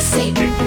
Satan.